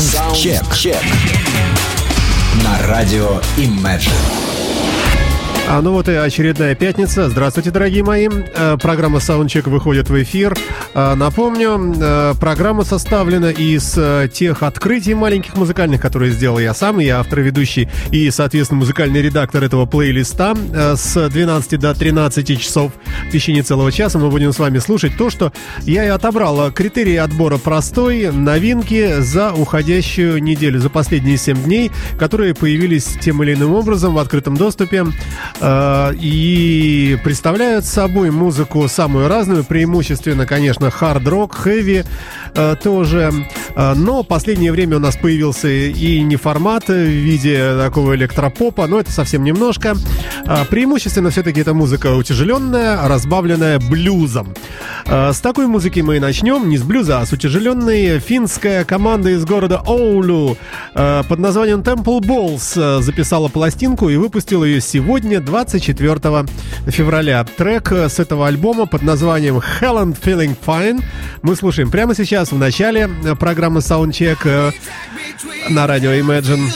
Саундчек. На радио Imagine. А ну вот и очередная пятница. Здравствуйте, дорогие мои. Э, программа Soundcheck выходит в эфир. Э, напомню, э, программа составлена из тех открытий маленьких музыкальных, которые сделал я сам. Я автор, ведущий и, соответственно, музыкальный редактор этого плейлиста. С 12 до 13 часов в течение целого часа мы будем с вами слушать то, что я и отобрал. Критерии отбора простой, новинки за уходящую неделю, за последние 7 дней, которые появились тем или иным образом в открытом доступе. Э, и представляют собой музыку самую разную, преимущественно, конечно, хард-рок, хэви э, тоже. Э, но последнее время у нас появился и не формат в виде такого электропопа, но это совсем немножко. Преимущественно все-таки это музыка утяжеленная, разбавленная блюзом. С такой музыки мы и начнем, не с блюза, а с утяжеленной. Финская команда из города Оулу под названием Temple Balls записала пластинку и выпустила ее сегодня, 24 февраля. Трек с этого альбома под названием Helen Feeling Fine мы слушаем прямо сейчас в начале программы Soundcheck э, на радио Imagine.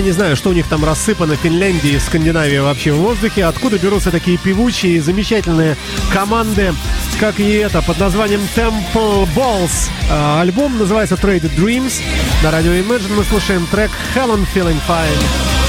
Я не знаю, что у них там рассыпано в Финляндии, Скандинавии вообще в воздухе, откуда берутся такие певучие и замечательные команды, как и это, под названием Temple Balls. А, альбом называется Traded Dreams. На радио Imagine мы слушаем трек Helen Feeling Fine.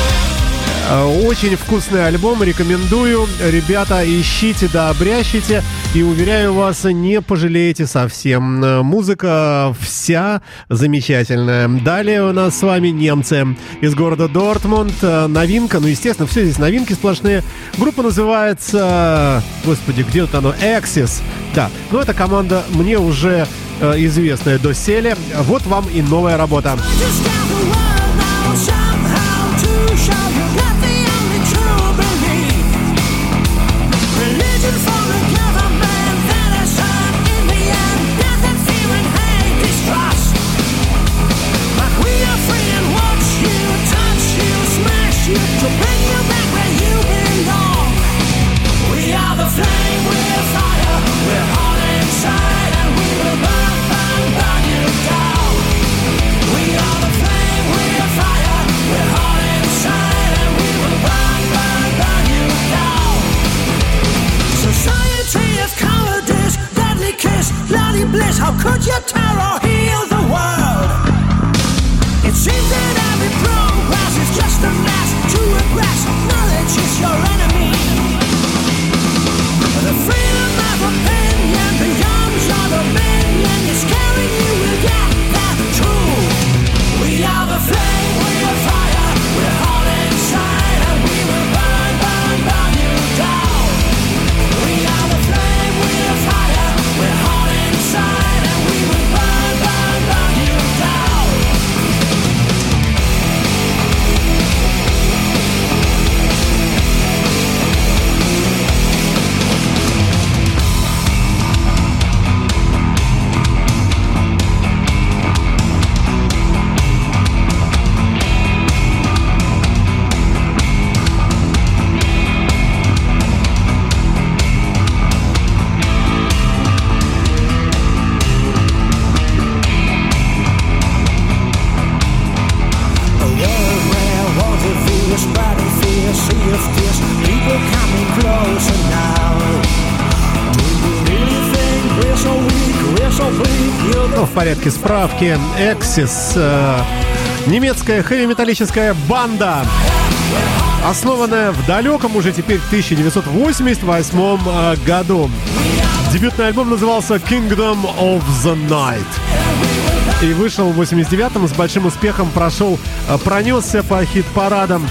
Э, очень вкусный альбом, рекомендую. Ребята, ищите да обрящите. И уверяю вас, не пожалеете совсем. Э, музыка вся замечательная. Далее у нас с вами немцы из города Дортмунд. Э, новинка, ну, естественно, все здесь новинки сплошные. Группа называется... Господи, где тут оно? Axis. Да, но ну, эта команда мне уже известная доселе. Вот вам и новая работа. Справки. Exis. Э, немецкая хэви-металлическая банда. Основанная в далеком уже теперь 1988 э, году. Дебютный альбом назывался Kingdom of the Night. И вышел в 89-м, с большим успехом прошел, э, пронесся по хит-парадам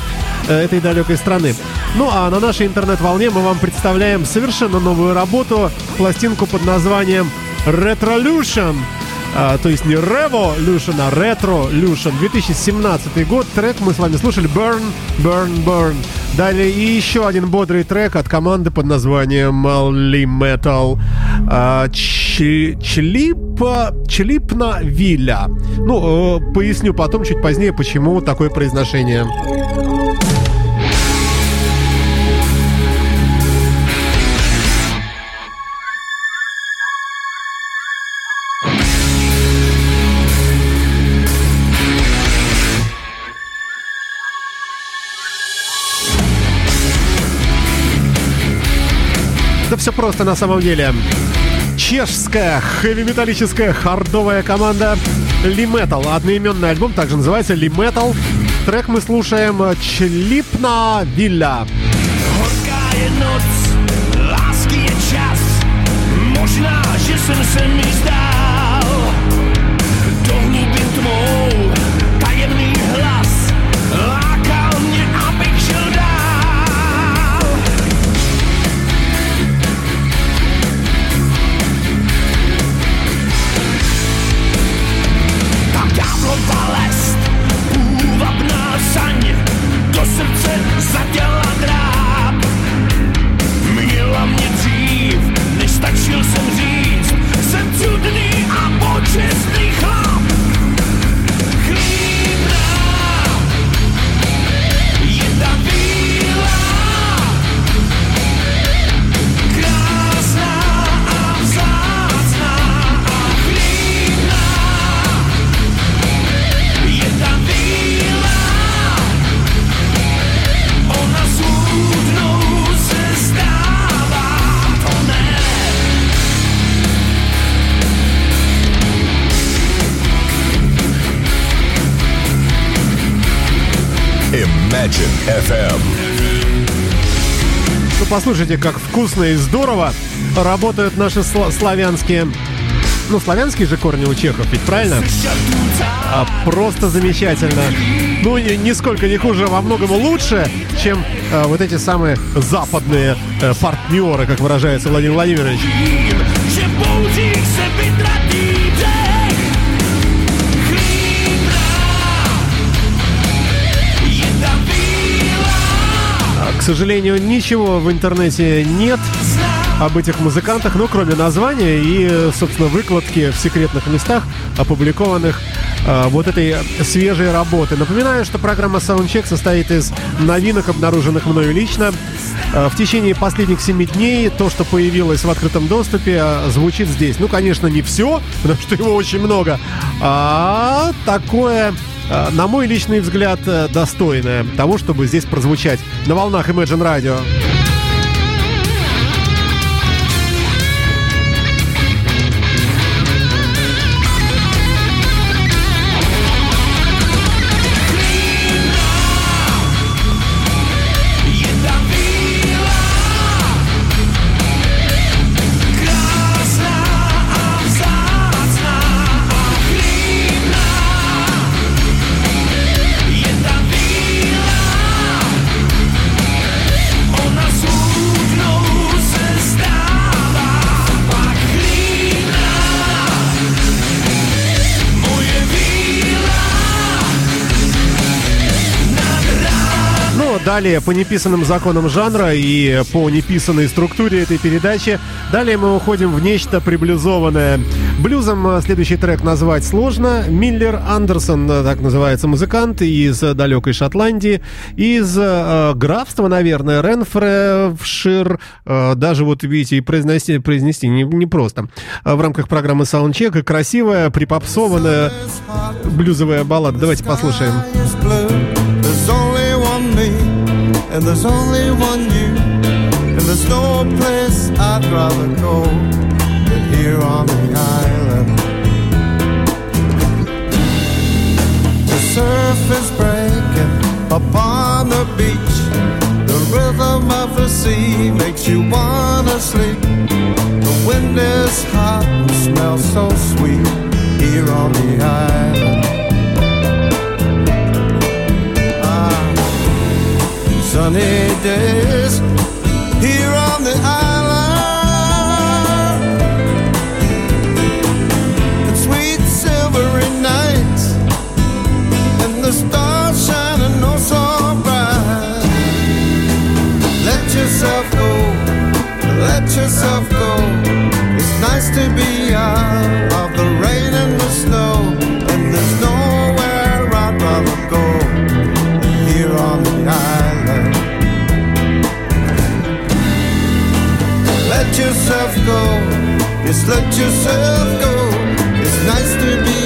этой далекой страны. Ну а на нашей интернет-волне мы вам представляем совершенно новую работу, пластинку под названием Retrolution. А, то есть не Revolution, а Retrolution. 2017 год. Трек мы с вами слушали Burn, Burn, Burn. Далее и еще один бодрый трек от команды под названием Molly Metal. А,Члипа,Члипна Вилля. Ну, э, поясню потом, чуть позднее, почему такое произношение. Все просто на самом деле. Чешская хэви-металлическая хардовая команда Ли Metal. Одноименный альбом также называется Ли Metal. Трек мы слушаем Члипна Вилля. Možná, že jsem Imagine FM. Ну, послушайте, как вкусно и здорово работают наши сла- славянские... Ну, славянские же корни у чехов, ведь правильно? А, просто замечательно. Ну, ни- нисколько не хуже, а во многом лучше, чем а, вот эти самые западные э, партнеры, как выражается Владимир Владимирович. Сожалению, ничего в интернете нет об этих музыкантах, ну, кроме названия и, собственно, выкладки в секретных местах, опубликованных э, вот этой свежей работы. Напоминаю, что программа Soundcheck состоит из новинок, обнаруженных мною лично. Э, в течение последних семи дней то, что появилось в открытом доступе, э, звучит здесь. Ну, конечно, не все, потому что его очень много, а такое на мой личный взгляд, э, достойное того, чтобы здесь прозвучать на волнах Imagine Radio. Далее, по неписанным законам жанра и по неписанной структуре этой передачи, далее мы уходим в нечто приблизованное. Блюзом э, следующий трек назвать сложно. Миллер Андерсон, э, так называется музыкант, из далекой Шотландии, из э, графства, наверное, Ренфревшир. Э, даже вот, видите, и произнести, произнести не, не просто. В рамках программы Soundcheck и красивая, припопсованная блюзовая баллада. Давайте послушаем. and there's only one you, and there's no place I'd rather go than here on the island. The surf is breaking upon the beach, the rhythm of the sea makes you wanna sleep. The wind is hot and smells so sweet here on the island. Sunny days here on the island. And sweet silvery nights and the stars shining oh so bright. Let yourself go, let yourself go. It's nice to be out of the rain and yourself go, just let yourself go. It's nice to be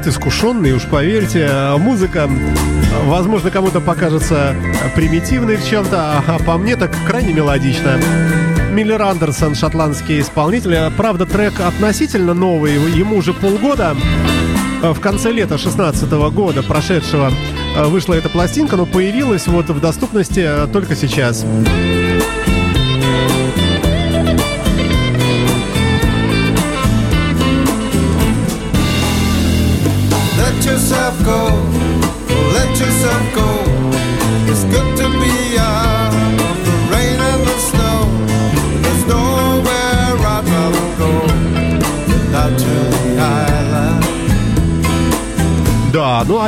взгляд, искушенный, уж поверьте, э, музыка, возможно, кому-то покажется примитивной в чем-то, а по мне так крайне мелодично. Миллер Андерсон, шотландский исполнитель. Правда, трек относительно новый, ему уже полгода. В конце лета 16 года прошедшего э, вышла эта пластинка, но появилась вот в доступности только сейчас. Go,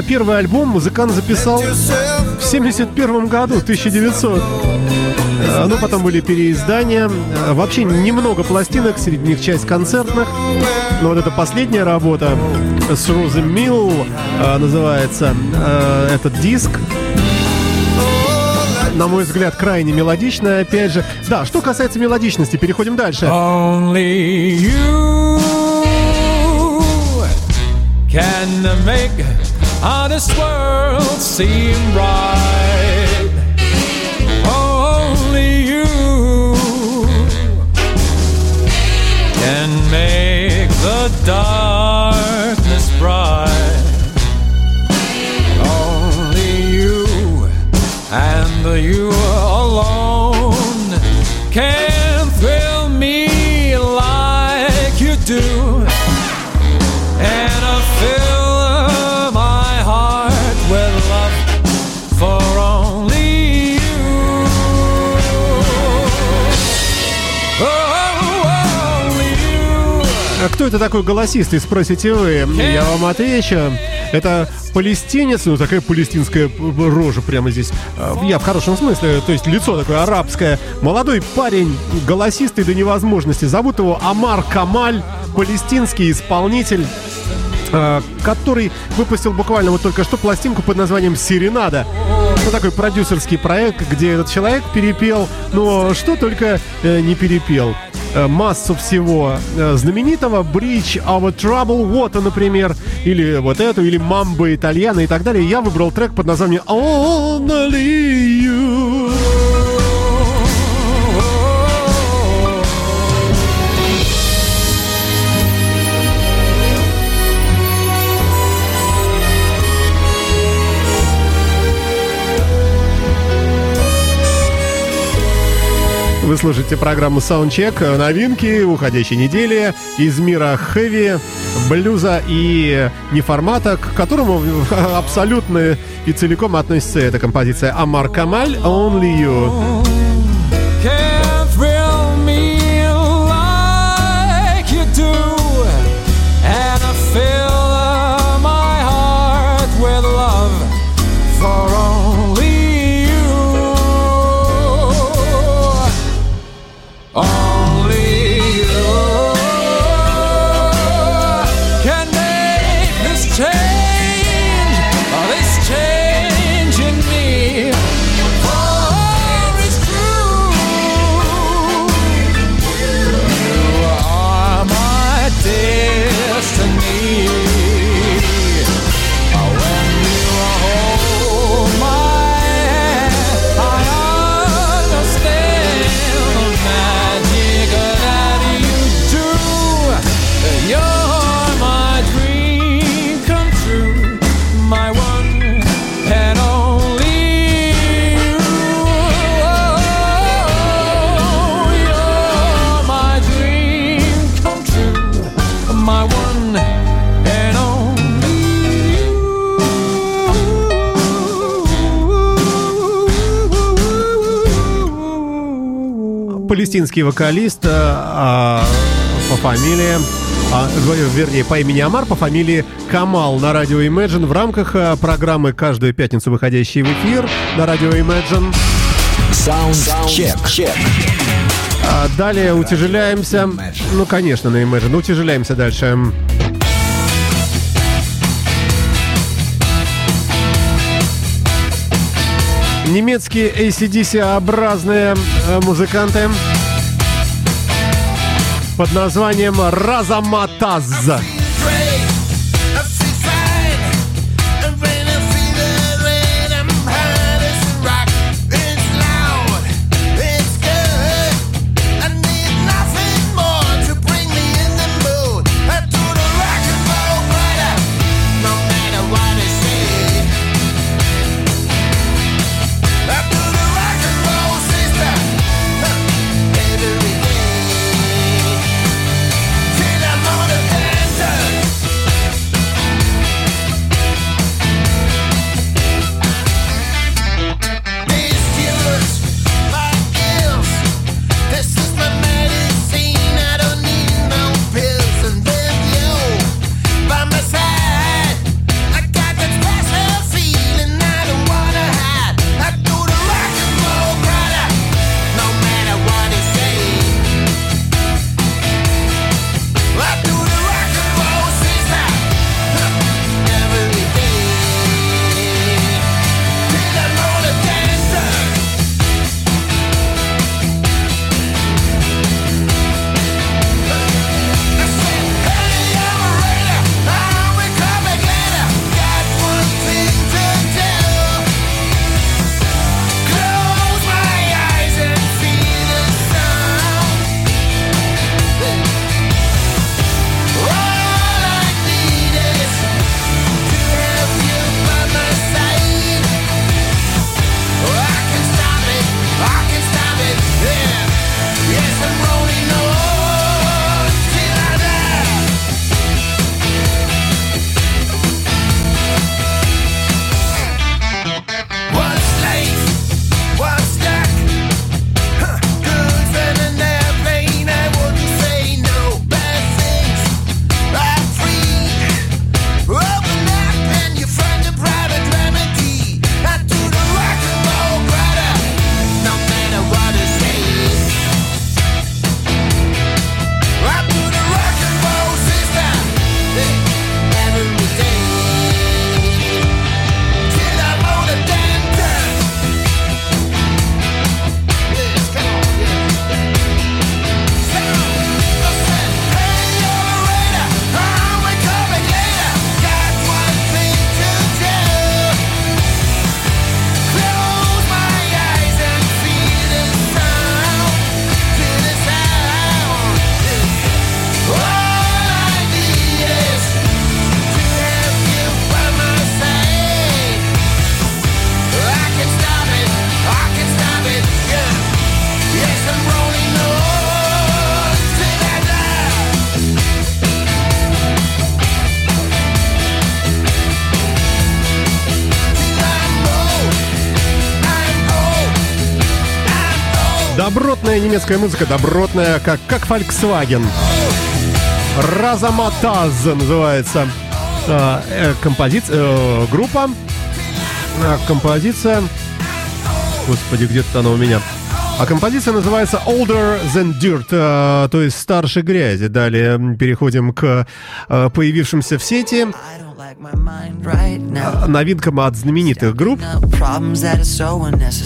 а первый альбом музыкант записал в 71 году, 1900. Э, Ну, потом были переиздания. Э, Вообще немного пластинок, среди них часть концертных. Но вот эта последняя работа с Рози Милл э, называется этот диск. На мой взгляд, крайне мелодичная, опять же. Да, что касается мелодичности, переходим дальше. Only you can make all this world seem right. Only you can make the darkness bright. Only you and you кто это такой голосистый, спросите вы? Я вам отвечу. Это палестинец, ну такая палестинская рожа прямо здесь. А, Я в хорошем смысле, то есть лицо такое арабское. Молодой парень, голосистый до невозможности. Зовут его Амар Камаль, палестинский исполнитель э, который выпустил буквально вот только что пластинку под названием «Серенада». Ну, такой продюсерский проект, где этот человек перепел, но что только э, не перепел. Э, массу всего э, знаменитого Bridge Our Trouble Water, например, или вот эту, или Мамба Итальяна и так далее. Я выбрал трек под названием Only You. Вы слушаете программу Soundcheck. Новинки уходящей недели из мира хэви, блюза и неформата, к которому абсолютно и целиком относится эта композиция Амар Камаль «Only You». Палестинский вокалист а, а, по фамилии, а, вернее, по имени Амар, по фамилии Камал на радио Imagine в рамках а, программы каждую пятницу выходящей в эфир на радио Imagine. Саундчек. А далее утяжеляемся. Ну, конечно, на Imagine. Утяжеляемся дальше. Немецкие ACDC-образные э, музыканты под названием Разаматаз. Добротная немецкая музыка, добротная, как, как Volkswagen. Разаматаз называется э, э, композиция, э, группа, э, композиция, господи, где-то она у меня. А композиция называется Older Than Dirt, э, то есть старше грязи. Далее переходим к э, появившимся в сети новинкам от знаменитых групп.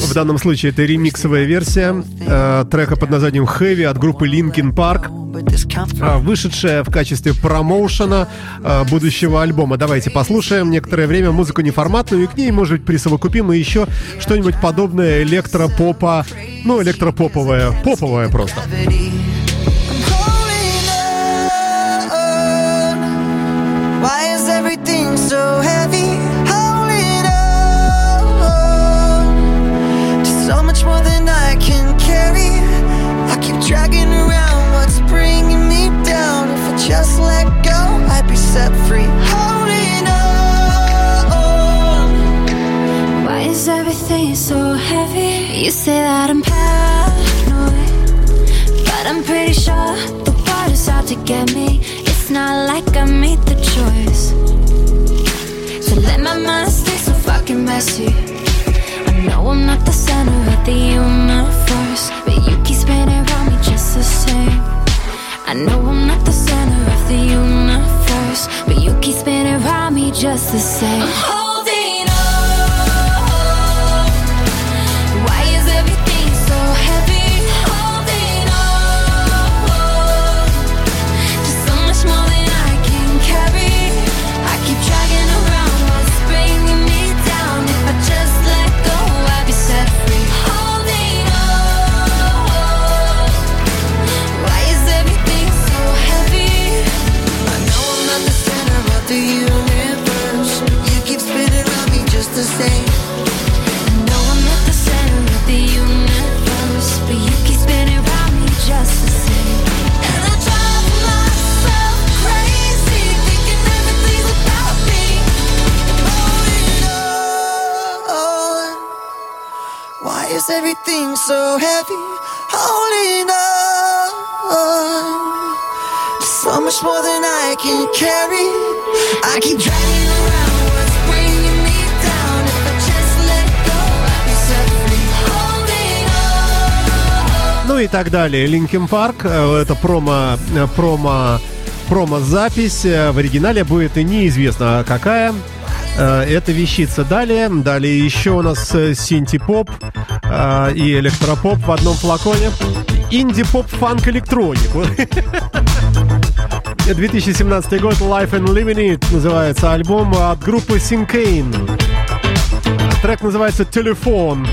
В данном случае это ремиксовая версия э, трека под названием Heavy от группы Linkin Park, э, вышедшая в качестве промоушена э, будущего альбома. Давайте послушаем некоторое время музыку неформатную, и к ней, может быть, присовокупим и еще что-нибудь подобное электропопа, ну, электропоповое, поповое просто. Get me. It's not like I made the choice let my mind stay so fucking messy. I know I'm not the center of the universe, but you keep spinning around me just the same. I know I'm not the center of the universe, but you keep spinning around me just the same. I'm Ну и так далее. Linkin Park, э, это промо, э, промо, промо-запись. Э, В оригинале будет и неизвестно какая. Это вещица далее. Далее еще у нас синти-поп и электропоп в одном флаконе. Инди-поп, фанк, электроник. Вот. 2017 год Life and Living It называется альбом от группы Syncane. Трек называется «Телефон».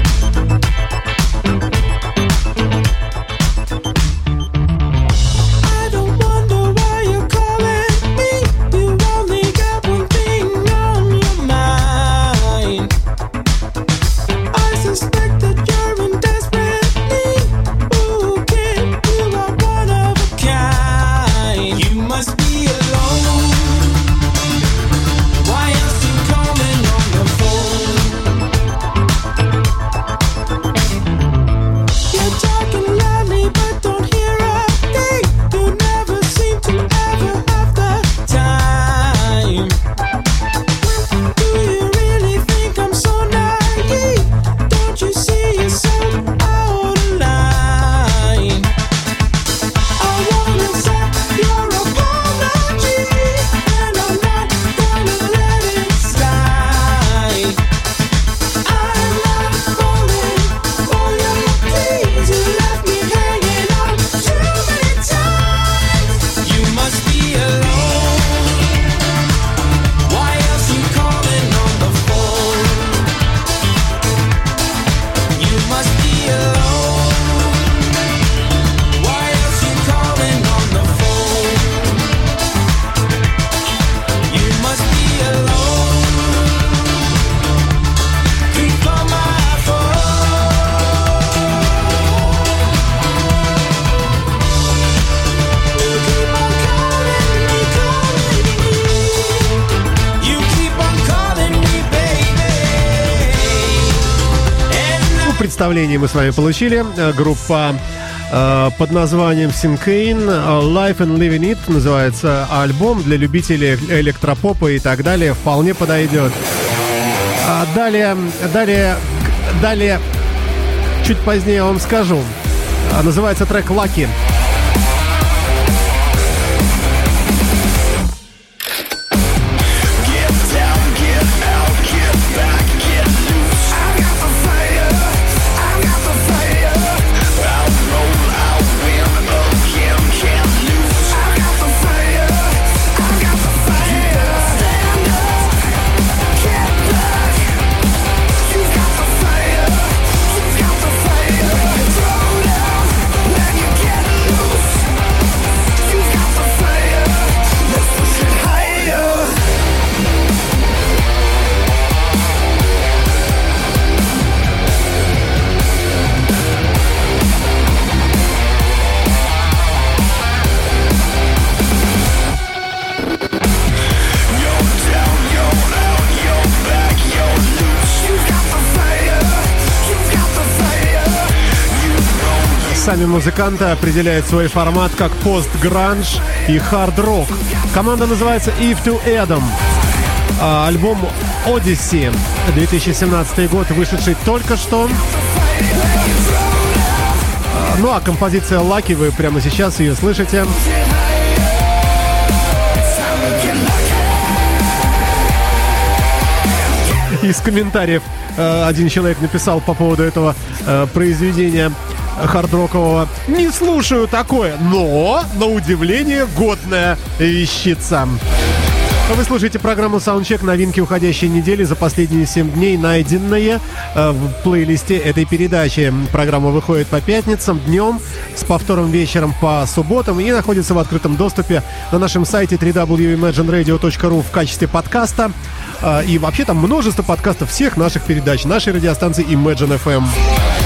Мы с вами получили. Э, Группа э, под названием Syncane Life and Living It называется альбом для любителей электропопа и так далее. Вполне подойдет. А далее, далее, далее, чуть позднее вам скажу. А, Называется трек Lucky. Сами музыканты определяют свой формат как пост-гранж и хард-рок. Команда называется Eve to Adam. А, Альбом Odyssey 2017 год, вышедший только что. А, Ну а композиция Lucky, вы прямо сейчас ее слышите. Из комментариев э, один человек написал по поводу этого э, произведения хардрокового. Не слушаю такое, но, на удивление, годная вещица. Вы слушаете программу Soundcheck новинки уходящей недели за последние 7 дней, найденные э, в плейлисте этой передачи. Программа выходит по пятницам днем, с повтором вечером по субботам и находится в открытом доступе на нашем сайте www.imagineradio.ru в качестве подкаста. Э, И вообще там множество подкастов всех наших передач, нашей радиостанции Imagine FM.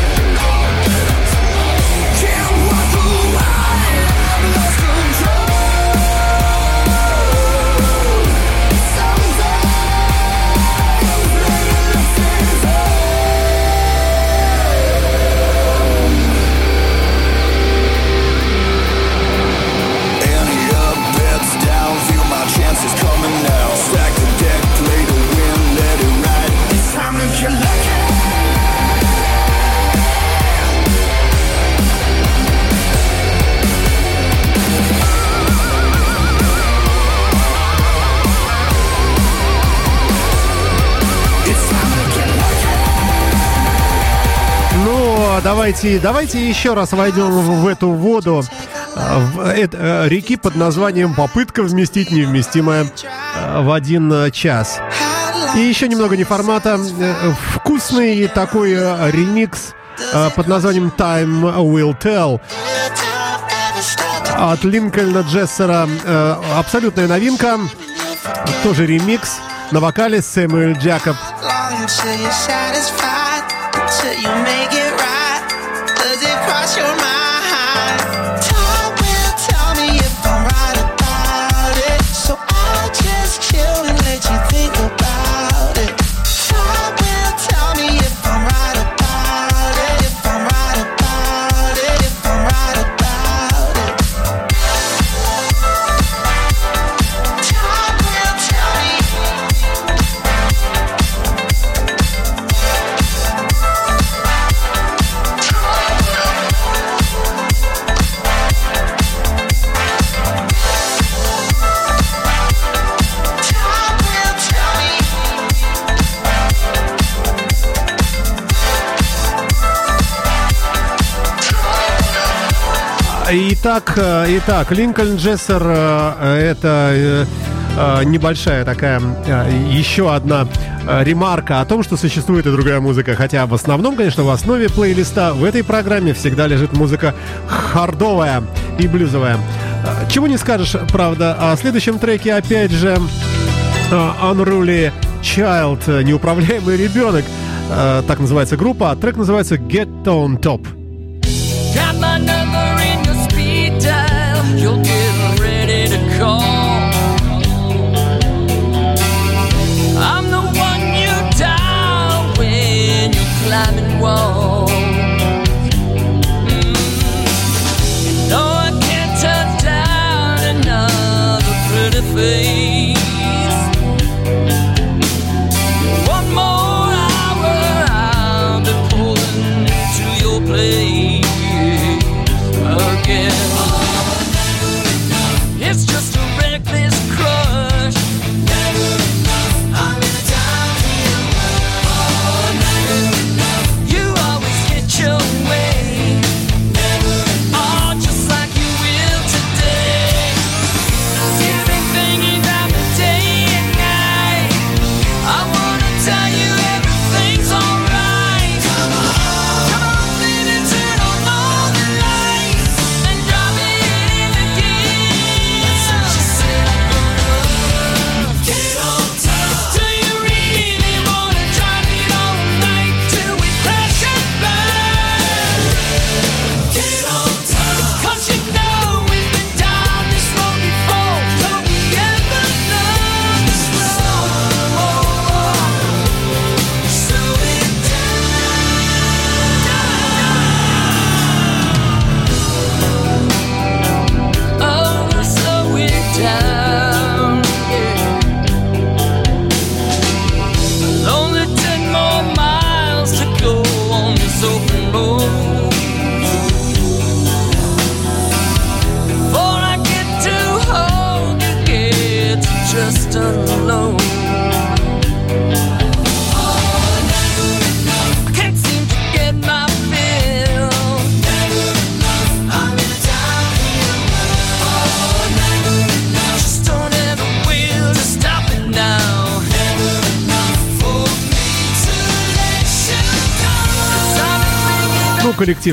Давайте, давайте еще раз войдем в, эту воду э, в эт- э, реки под названием «Попытка вместить невместимое э, в один э, час». И еще немного неформата. Э, Вкусный такой ремикс э, под названием «Time Will Tell» от Линкольна Джессера. Абсолютная новинка. Тоже ремикс. На вокале Сэмюэль Джакоб. till you make it your mind? Итак, э, итак, Линкольн Джессер э, это э, э, небольшая такая еще одна ремарка о том, что существует и другая музыка. Хотя в основном, конечно, в основе плейлиста в этой программе всегда лежит музыка хардовая и блюзовая. Чего не скажешь, правда, о следующем треке опять же Unruly Child, неуправляемый ребенок. Так называется группа, а трек называется Get On Top. You're getting ready to call. I'm the one you dial when you're climbing walls.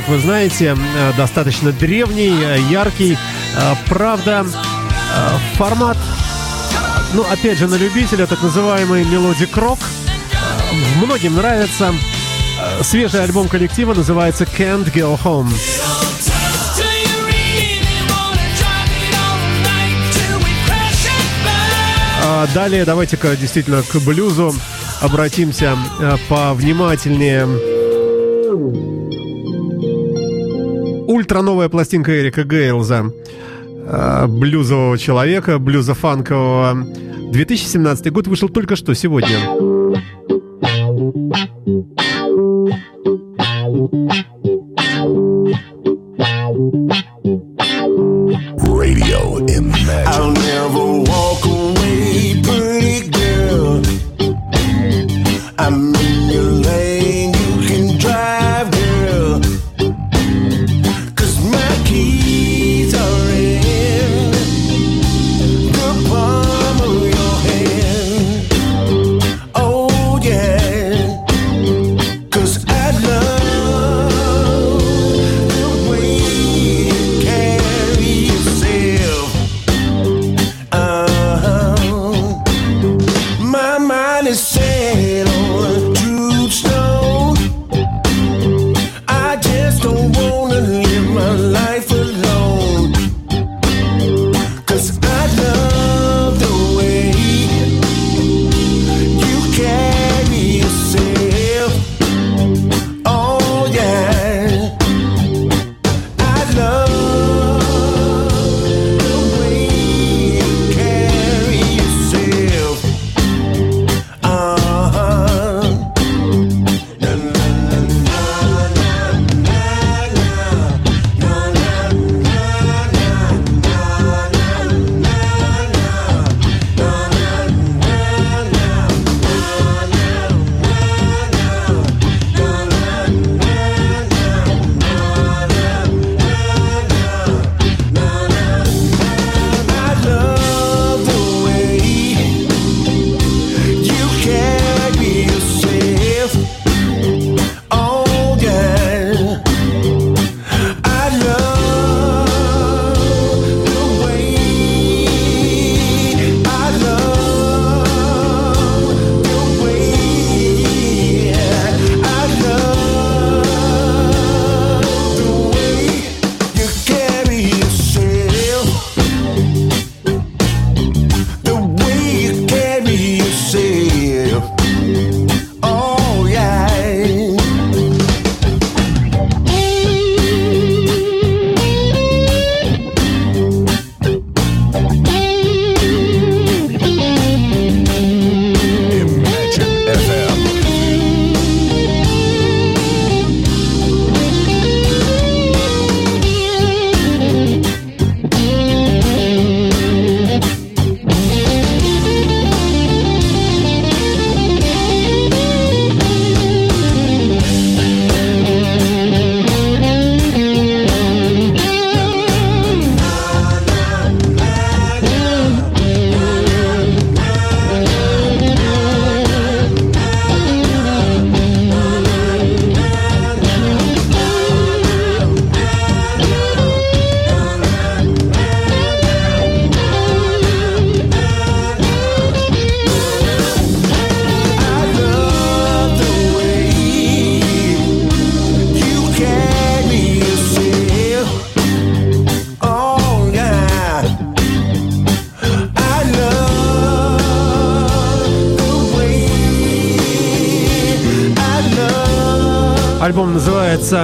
как вы знаете, э, достаточно древний, э, яркий. Э, правда, формат, ну, опять же, на любителя, так называемый melodic rock. Многим нравится. Свежий альбом коллектива называется «Can't Go Home». А далее давайте-ка действительно к блюзу обратимся повнимательнее. Ультра новая пластинка Эрика Гейлза. э, Блюзового человека, блюзофанкового. 2017 год вышел только что сегодня.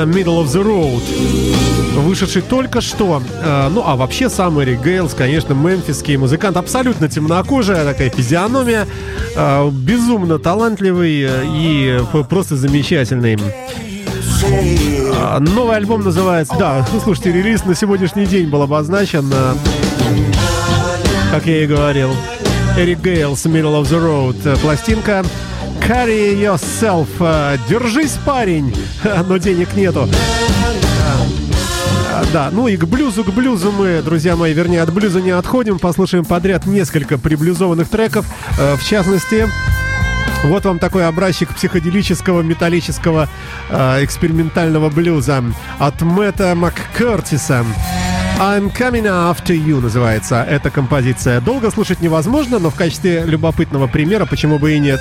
Middle of the Road. Вышедший только что. Э, Ну, а вообще сам Эрик Гейлс, конечно, мемфисский музыкант. Абсолютно темнокожая такая физиономия. э, Безумно талантливый э, и просто замечательный. А, Новый альбом называется... Да, слушайте, релиз на сегодняшний день был обозначен. э, Как я и говорил. Эрик Гейлс, Middle of the Road. Э, Пластинка Carry Yourself. Э, Держись, парень, но денег нету. А, Да, ну и к блюзу, к блюзу мы, друзья мои, вернее, от блюза не отходим. Послушаем подряд несколько приблюзованных треков. Э, В частности, вот вам такой образчик психоделического металлического э, экспериментального блюза от Мэтта МакКертиса. I'm coming after you называется эта композиция. Долго слушать невозможно, но в качестве любопытного примера почему бы и нет.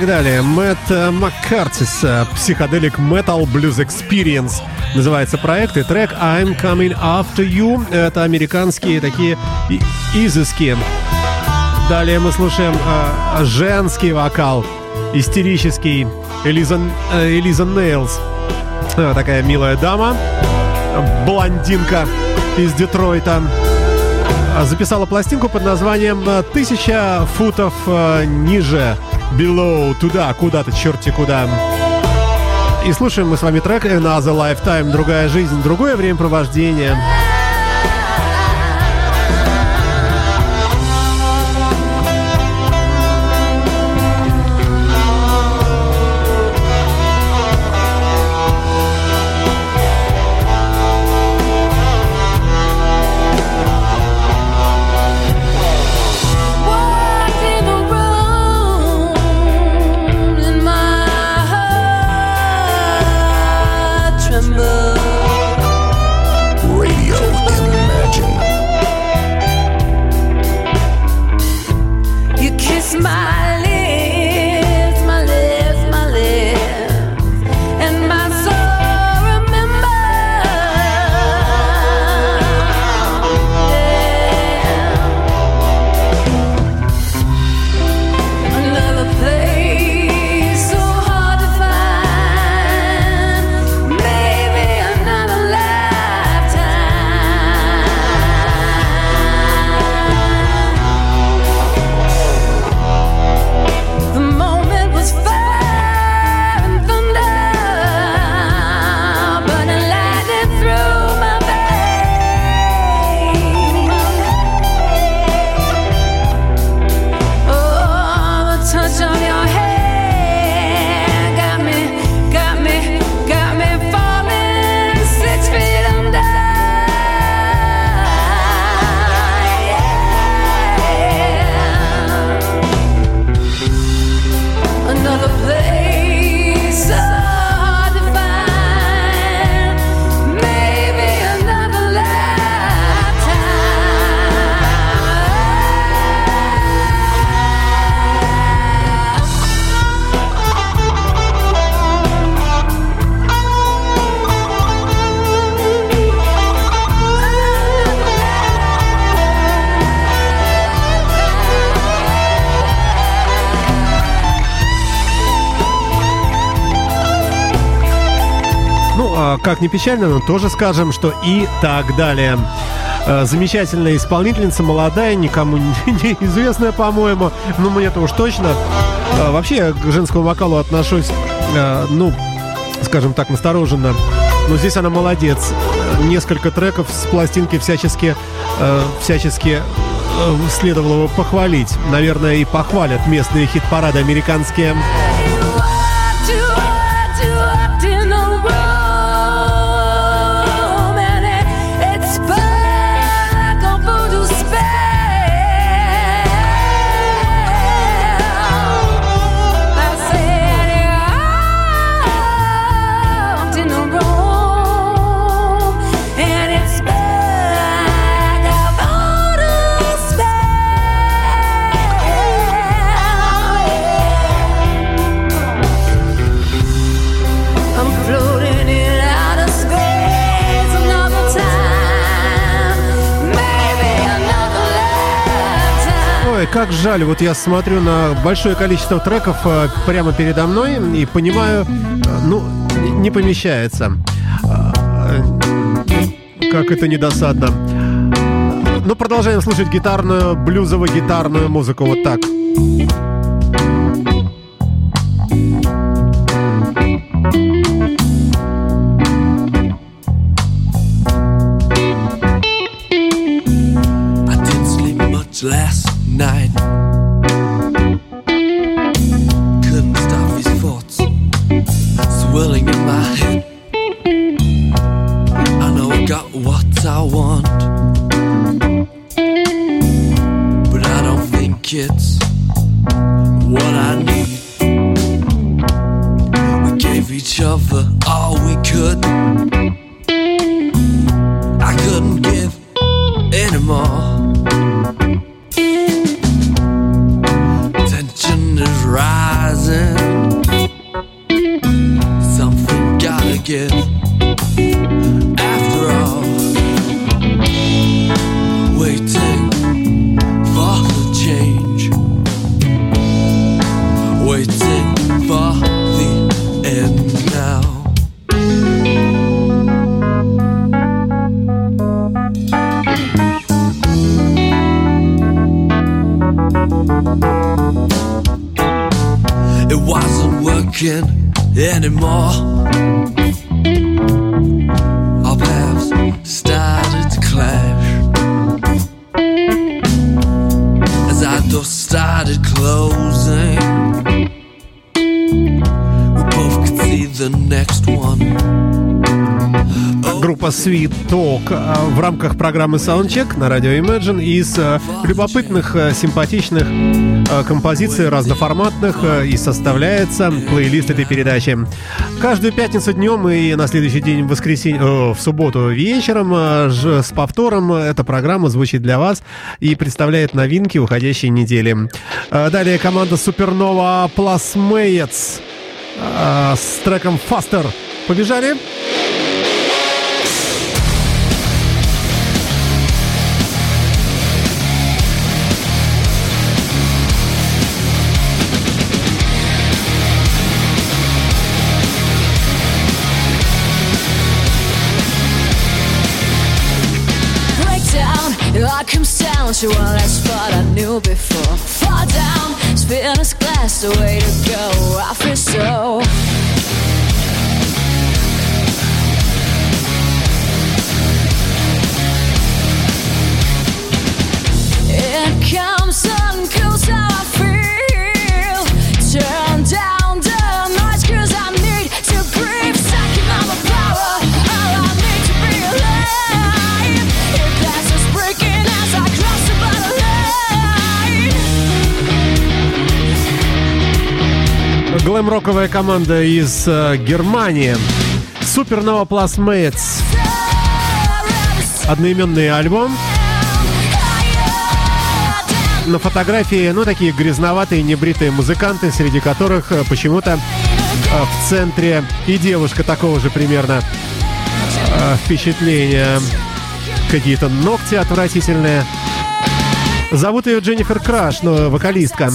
Так далее. Мэтт э, Маккартис, э, Psychedelic Metal Blues Experience называется проект и трек I'm Coming After You. Это американские такие изыски. Далее мы слушаем э, женский вокал, истерический, Элиза, э, Элиза Нейлс. Э, такая милая дама, блондинка из Детройта. А, записала пластинку под названием э, «Тысяча футов э, ниже, below, туда, куда-то, черти куда». И слушаем мы с вами трек «Another Lifetime», «Другая жизнь», «Другое времяпровождение». Как ни печально, но тоже скажем, что и так далее. Э, Замечательная исполнительница, молодая, никому не известная, по-моему. Ну, мне-то уж точно. Э, Вообще, я к женскому вокалу отношусь, э, ну, скажем так, настороженно. Но здесь она молодец. Несколько треков с пластинки всячески, всячески следовало бы похвалить. Наверное, и похвалят местные хит-парады американские. Как жаль, вот я смотрю на большое количество треков э, прямо передо мной и понимаю, э, ну, не помещается. Э, Как это недосадно. Ну, продолжаем слушать гитарную, блюзово-гитарную музыку вот так. Last в рамках программы Soundcheck на радио Imagine из э, любопытных, э, симпатичных э, композиций разноформатных и составляется плейлист этой передачи. Каждую пятницу днем и на следующий день в воскресенье, в субботу вечером с повтором эта программа звучит для вас и представляет новинки уходящей недели. Далее команда Plasmates э, с треком Faster. Побежали? breakdown. To well, that's what I knew before. Fall down, spin this glass, the way to go. I feel so. Глэм-роковая команда из э, Германии. Supernova Plasmates. Одноименный альбом. На фотографии, ну, такие грязноватые, небритые музыканты, среди которых э, почему-то э, в центре и девушка такого же примерно э, впечатления. Какие-то ногти отвратительные. Зовут ее Дженнифер Краш, но вокалистка.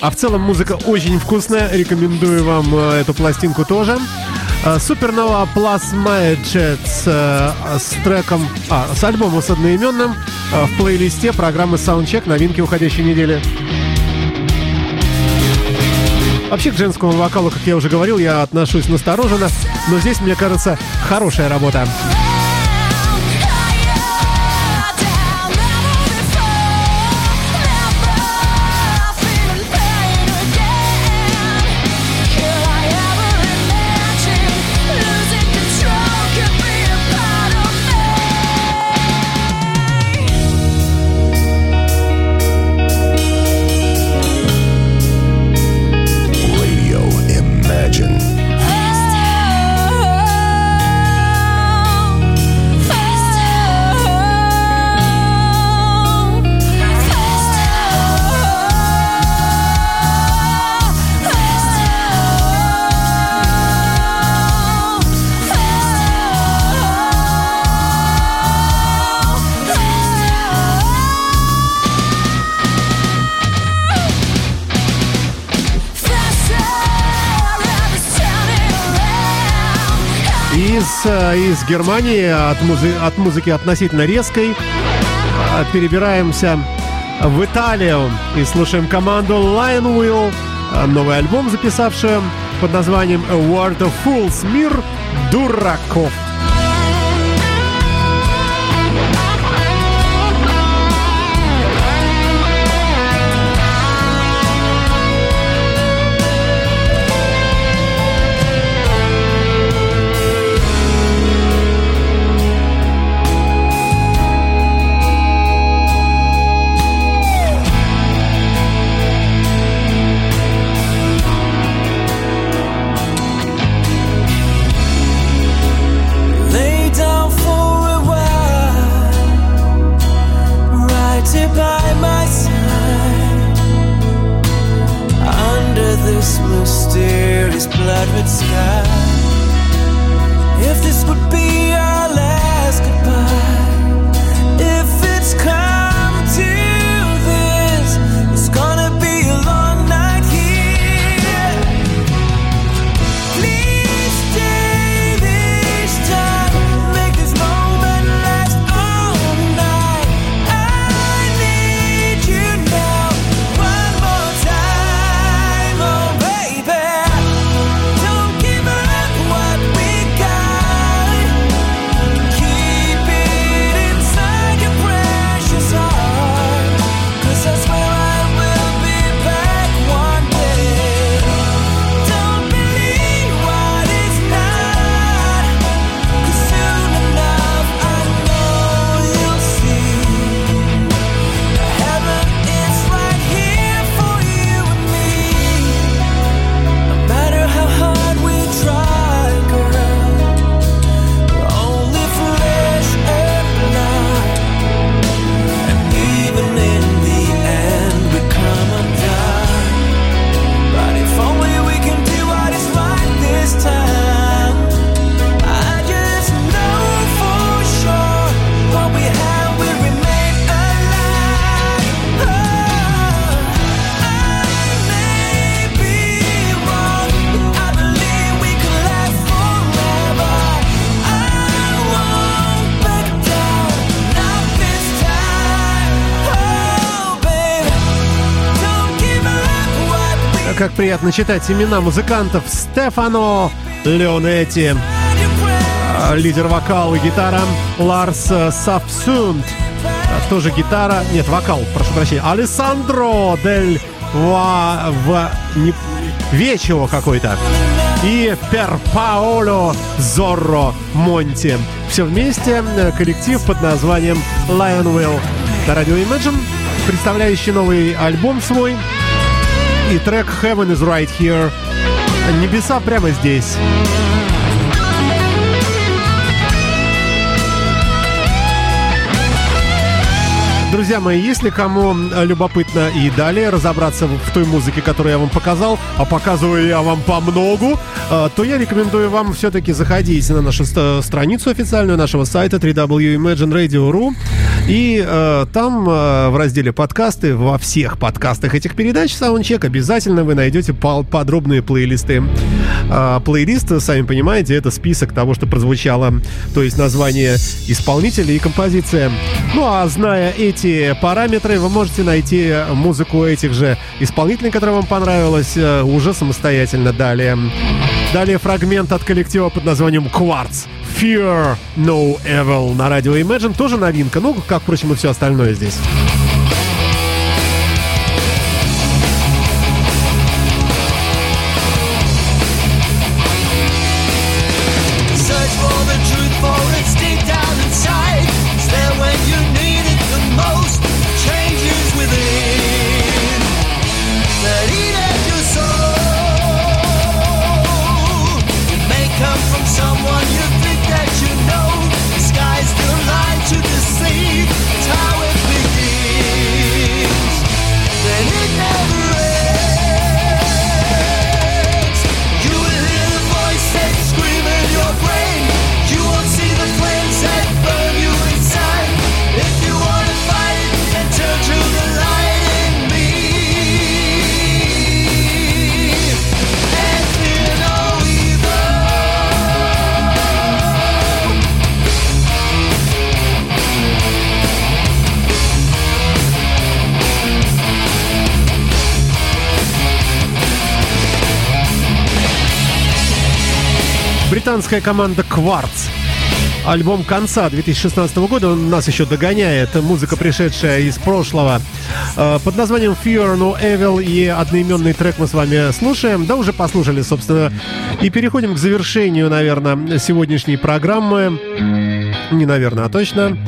А в целом музыка очень вкусная, рекомендую вам э, эту пластинку тоже. Э, Supernova Plus Jets э, с треком, а, с альбомом с одноименным в плейлисте программы Soundcheck новинки уходящей недели. Вообще к женскому вокалу, как я уже говорил, я отношусь настороженно, но здесь, мне кажется, хорошая работа. Германии от, музы- от музыки относительно резкой э, перебираемся в Италию и слушаем команду Lion Will, э, новый альбом, записавший под названием A World of Fools, мир дураков. Приятно читать имена музыкантов Стефано Леонетти, а, лидер вокала и гитара Ларс э, Сафсунд, а, тоже гитара, нет, вокал, прошу прощения, Алессандро Дель Ва... Ва... не- Вечио какой-то. И Пер Паоло Зорро Монти. Все вместе э, коллектив под названием Lionwell. На радио Imagine, представляющий новый альбом свой и трек Heaven is Right Here. Небеса прямо здесь. Друзья мои, если кому э, любопытно и далее разобраться в той музыке, которую я вам показал, а показываю я вам по многу, э, то я рекомендую вам все-таки заходить на нашу ст- страницу официальную нашего сайта www.imagineradio.ru и э, там э, в разделе подкасты, во всех подкастах этих передач Soundcheck обязательно вы найдете подробные плейлисты. А, плейлист, сами понимаете, это список того, что прозвучало, то есть название исполнителя и композиция. Ну а зная эти параметры, вы можете найти музыку этих же исполнителей, которая вам понравилась, э, уже самостоятельно далее. Далее фрагмент от коллектива под названием Quartz. Fear No Evil на радио Imagine. Тоже новинка, ну, как, впрочем, и все остальное здесь. Британская команда Quartz. Альбом конца 2016 года, он нас еще догоняет. Музыка, пришедшая из прошлого. Э, Под названием Fear No Evil и одноименный трек мы с вами слушаем. Да, уже послушали, собственно. И переходим к завершению, наверное, сегодняшней программы. Не наверное, а точно.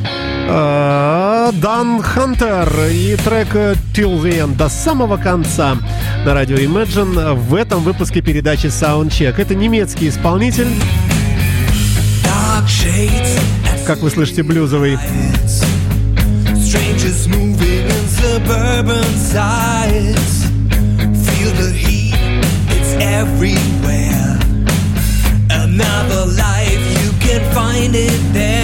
Э, Дан Хантер и трек э, Till the End до самого конца на радио Imagine в этом выпуске передачи Soundcheck. Это немецкий исполнитель, как вы слышите, блюзовый. Another life, you can find it there.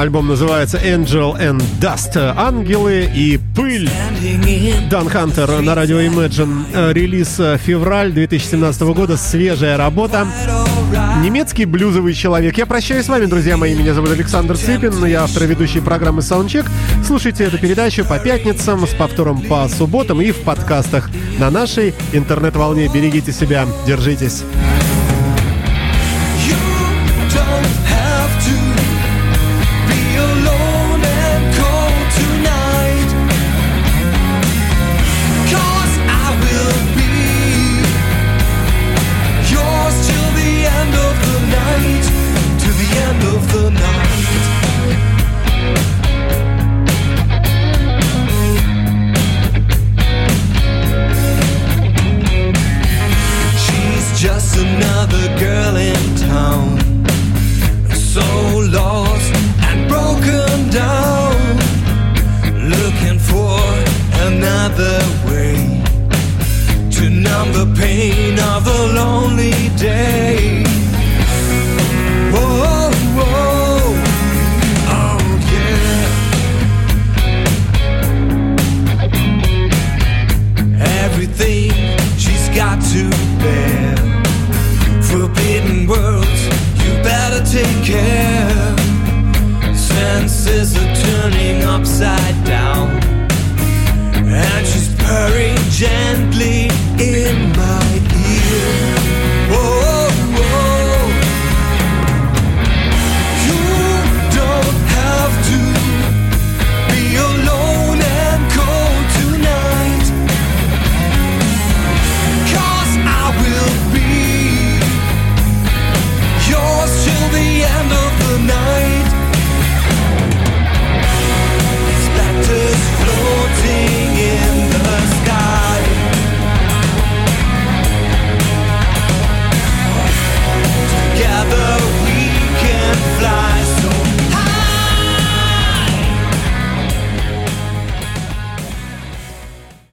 Альбом называется Angel and Dust. Ангелы и пыль. Дан Хантер на радио Imagine. Э, Релиз э, февраль 2017 года. Свежая работа. Немецкий блюзовый человек. Я прощаюсь с вами, друзья мои. Меня зовут Александр Цыпин. Я автор и ведущий программы Soundcheck. Слушайте эту передачу по пятницам, с повтором по субботам и в подкастах на нашей интернет-волне. Берегите себя, держитесь.